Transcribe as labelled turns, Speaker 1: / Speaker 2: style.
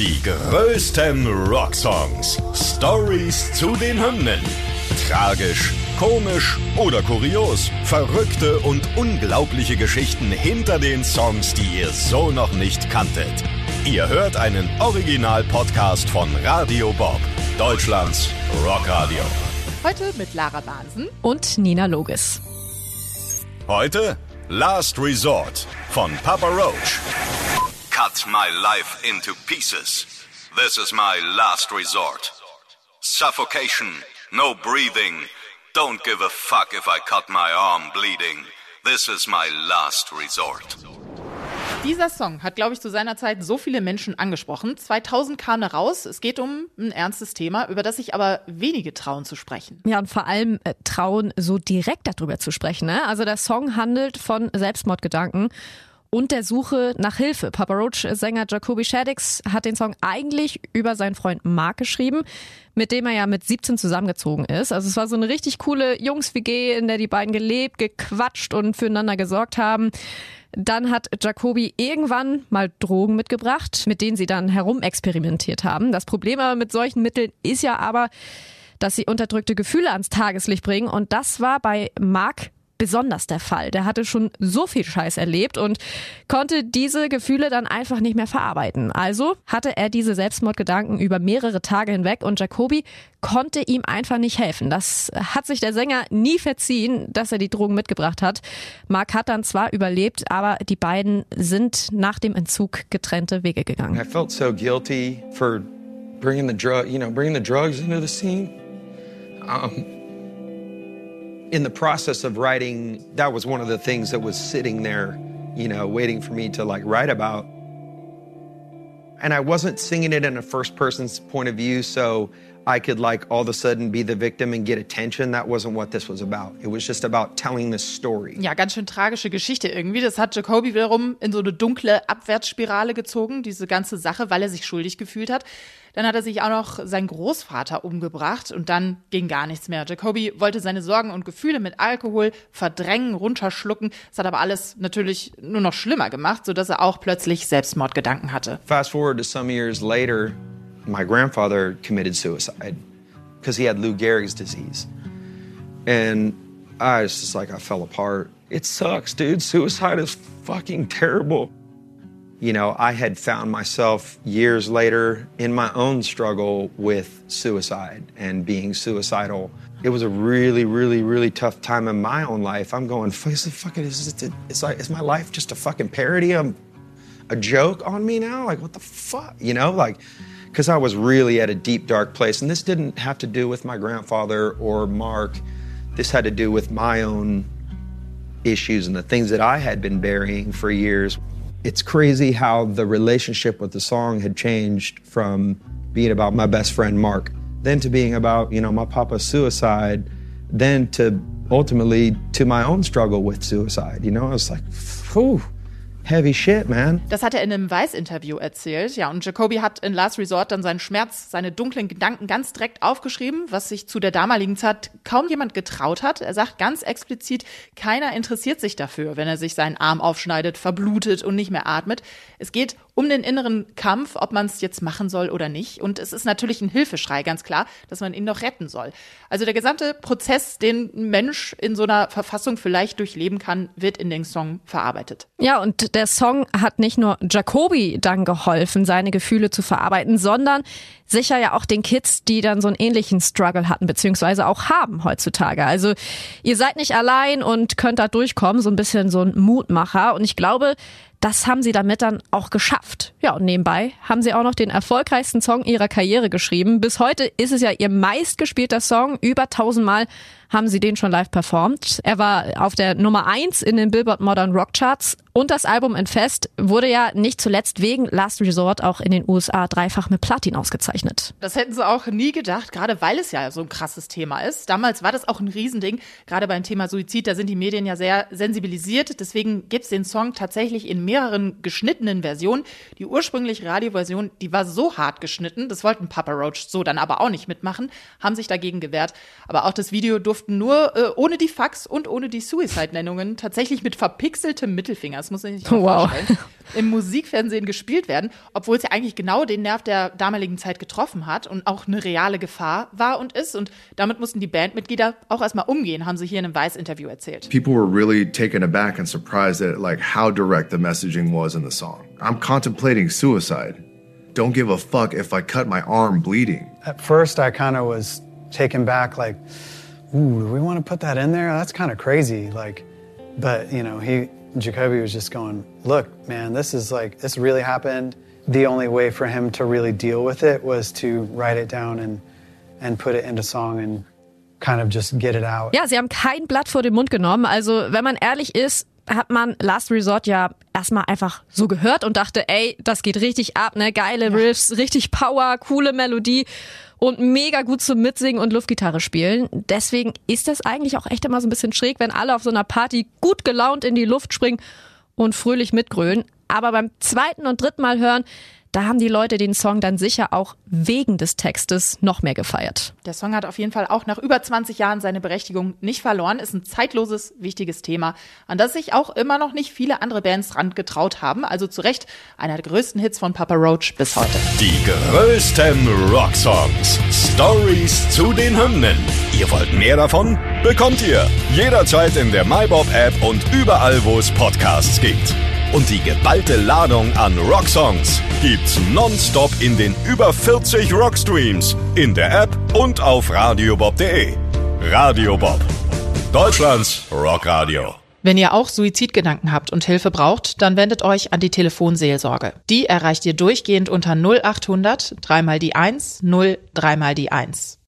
Speaker 1: Die größten Rocksongs. Stories zu den Hymnen. Tragisch, komisch oder kurios. Verrückte und unglaubliche Geschichten hinter den Songs, die ihr so noch nicht kanntet. Ihr hört einen Original-Podcast von Radio Bob, Deutschlands Rockradio.
Speaker 2: Heute mit Lara Bahnsen
Speaker 3: und Nina Logis.
Speaker 1: Heute Last Resort von Papa Roach. Cut my life into pieces. This is my last resort. Suffocation, no breathing. Don't give a fuck if I cut my arm bleeding. This is my last resort.
Speaker 2: Dieser Song hat, glaube ich, zu seiner Zeit so viele Menschen angesprochen. 2000 kam er raus. Es geht um ein ernstes Thema, über das sich aber wenige trauen zu sprechen.
Speaker 3: Ja, und vor allem äh, trauen, so direkt darüber zu sprechen. Ne? Also der Song handelt von Selbstmordgedanken und der Suche nach Hilfe. Papa Roach-Sänger Jacoby Shaddix hat den Song eigentlich über seinen Freund Mark geschrieben, mit dem er ja mit 17 zusammengezogen ist. Also es war so eine richtig coole Jungs-WG, in der die beiden gelebt, gequatscht und füreinander gesorgt haben. Dann hat Jacoby irgendwann mal Drogen mitgebracht, mit denen sie dann herumexperimentiert haben. Das Problem aber mit solchen Mitteln ist ja aber, dass sie unterdrückte Gefühle ans Tageslicht bringen. Und das war bei Mark besonders der Fall. Der hatte schon so viel Scheiß erlebt und konnte diese Gefühle dann einfach nicht mehr verarbeiten. Also hatte er diese Selbstmordgedanken über mehrere Tage hinweg und Jacoby konnte ihm einfach nicht helfen. Das hat sich der Sänger nie verziehen, dass er die Drogen mitgebracht hat. Mark hat dann zwar überlebt, aber die beiden sind nach dem Entzug getrennte Wege gegangen.
Speaker 4: I felt so guilty for bringing the drug, you know, bringing the drugs into the scene. Um, in the process of writing, that was one of the things that was sitting there, you know, waiting for me to like write about. And I wasn't singing it in a first person's point of view, so I could like all of a sudden be the victim and get attention. That wasn't what this was about. It was just about telling the story.
Speaker 2: Ja, ganz schön tragische Geschichte irgendwie. Das hat Jacoby wiederum in so eine dunkle Abwärtsspirale gezogen, diese ganze Sache, weil er sich schuldig gefühlt hat. Dann hat er sich auch noch seinen Großvater umgebracht und dann ging gar nichts mehr. Jacoby wollte seine Sorgen und Gefühle mit Alkohol verdrängen, runterschlucken. Das hat aber alles natürlich nur noch schlimmer gemacht, sodass er auch plötzlich Selbstmordgedanken hatte.
Speaker 4: Fast forward to some years later, my grandfather committed suicide because he had Lou Gehrig's disease. And I was just like, I fell apart. It sucks, dude. Suicide is fucking terrible. You know, I had found myself years later in my own struggle with suicide and being suicidal. It was a really, really, really tough time in my own life. I'm going, fucking, is it, it's like, is my life just a fucking parody? of a joke on me now? Like, what the fuck? You know, like, because I was really at a deep, dark place. And this didn't have to do with my grandfather or Mark. This had to do with my own issues and the things that I had been burying for years. It's crazy how the relationship with the song had changed from being about my best friend Mark, then to being about, you know, my papa's suicide, then to ultimately to my own struggle with suicide. You know, I was like, whew. Heavy shit, man.
Speaker 2: Das hat er in einem Weiß-Interview erzählt. Ja, und Jacoby hat in Last Resort dann seinen Schmerz, seine dunklen Gedanken ganz direkt aufgeschrieben, was sich zu der damaligen Zeit kaum jemand getraut hat. Er sagt ganz explizit, keiner interessiert sich dafür, wenn er sich seinen Arm aufschneidet, verblutet und nicht mehr atmet. Es geht um den inneren Kampf, ob man es jetzt machen soll oder nicht. Und es ist natürlich ein Hilfeschrei, ganz klar, dass man ihn noch retten soll. Also der gesamte Prozess, den ein Mensch in so einer Verfassung vielleicht durchleben kann, wird in den Song verarbeitet.
Speaker 3: Ja, und der Song hat nicht nur Jacoby dann geholfen, seine Gefühle zu verarbeiten, sondern sicher ja auch den Kids, die dann so einen ähnlichen Struggle hatten, beziehungsweise auch haben heutzutage. Also ihr seid nicht allein und könnt da durchkommen, so ein bisschen so ein Mutmacher. Und ich glaube, das haben sie damit dann auch geschafft. Ja, und nebenbei haben sie auch noch den erfolgreichsten Song ihrer Karriere geschrieben. Bis heute ist es ja ihr meistgespielter Song. Über tausendmal haben sie den schon live performt. Er war auf der Nummer eins in den Billboard Modern Rock Charts und das Album Infest wurde ja nicht zuletzt wegen Last Resort auch in den USA dreifach mit Platin ausgezeichnet.
Speaker 2: Das hätten sie auch nie gedacht, gerade weil es ja so ein krasses Thema ist. Damals war das auch ein Riesending, gerade beim Thema Suizid, da sind die Medien ja sehr sensibilisiert. Deswegen gibt's den Song tatsächlich in mehreren geschnittenen Versionen. Die ursprüngliche Radioversion, die war so hart geschnitten, das wollten Papa Roach so dann aber auch nicht mitmachen, haben sich dagegen gewehrt. Aber auch das Video durften nur äh, ohne die Fax und ohne die Suicide-Nennungen tatsächlich mit verpixeltem Mittelfinger das muss ich nicht wow. vorstellen. Im Musikfernsehen gespielt werden, obwohl es ja eigentlich genau den Nerv der damaligen Zeit getroffen hat und auch eine reale Gefahr war und ist. Und damit mussten die Bandmitglieder auch erstmal umgehen, haben sie hier in einem Weiß-Interview erzählt.
Speaker 5: People were really taken aback and surprised at like how direct the messaging was in the song. I'm contemplating suicide. Don't give a fuck if I cut my arm bleeding.
Speaker 6: At first, I kind of was taken back, like, ooh, do we want to put that in there? That's kind of crazy. Like, but you know, he Jacoby was just going, look, man, this is like this really happened. The only way for him to really deal with it was to write it down and and put it into song and kind of just get it out.
Speaker 3: Ja, sie haben kein Blatt vor den Mund genommen. Also, wenn man ehrlich ist, hat man Last Resort ja erstmal einfach so gehört und dachte, ey, das geht richtig ab, ne? Geile Riffs, richtig Power, coole Melodie und mega gut zum Mitsingen und Luftgitarre spielen. Deswegen ist das eigentlich auch echt immer so ein bisschen schräg, wenn alle auf so einer Party gut gelaunt in die Luft springen und fröhlich mitgrölen. Aber beim zweiten und dritten Mal hören, da haben die Leute den Song dann sicher auch wegen des Textes noch mehr gefeiert.
Speaker 2: Der Song hat auf jeden Fall auch nach über 20 Jahren seine Berechtigung nicht verloren, ist ein zeitloses, wichtiges Thema, an das sich auch immer noch nicht viele andere Bands ran getraut haben. Also zu Recht einer der größten Hits von Papa Roach bis heute.
Speaker 1: Die größten Rocksongs. Stories zu den Hymnen. Ihr wollt mehr davon? Bekommt ihr jederzeit in der MyBob-App und überall, wo es Podcasts gibt. Und die geballte Ladung an Rocksongs gibt's nonstop in den über 40 Rockstreams, in der App und auf radiobob.de. Radio Bob. Deutschlands Rockradio.
Speaker 2: Wenn ihr auch Suizidgedanken habt und Hilfe braucht, dann wendet euch an die Telefonseelsorge. Die erreicht ihr durchgehend unter 0800 3 mal die 1 0 3 mal die 1.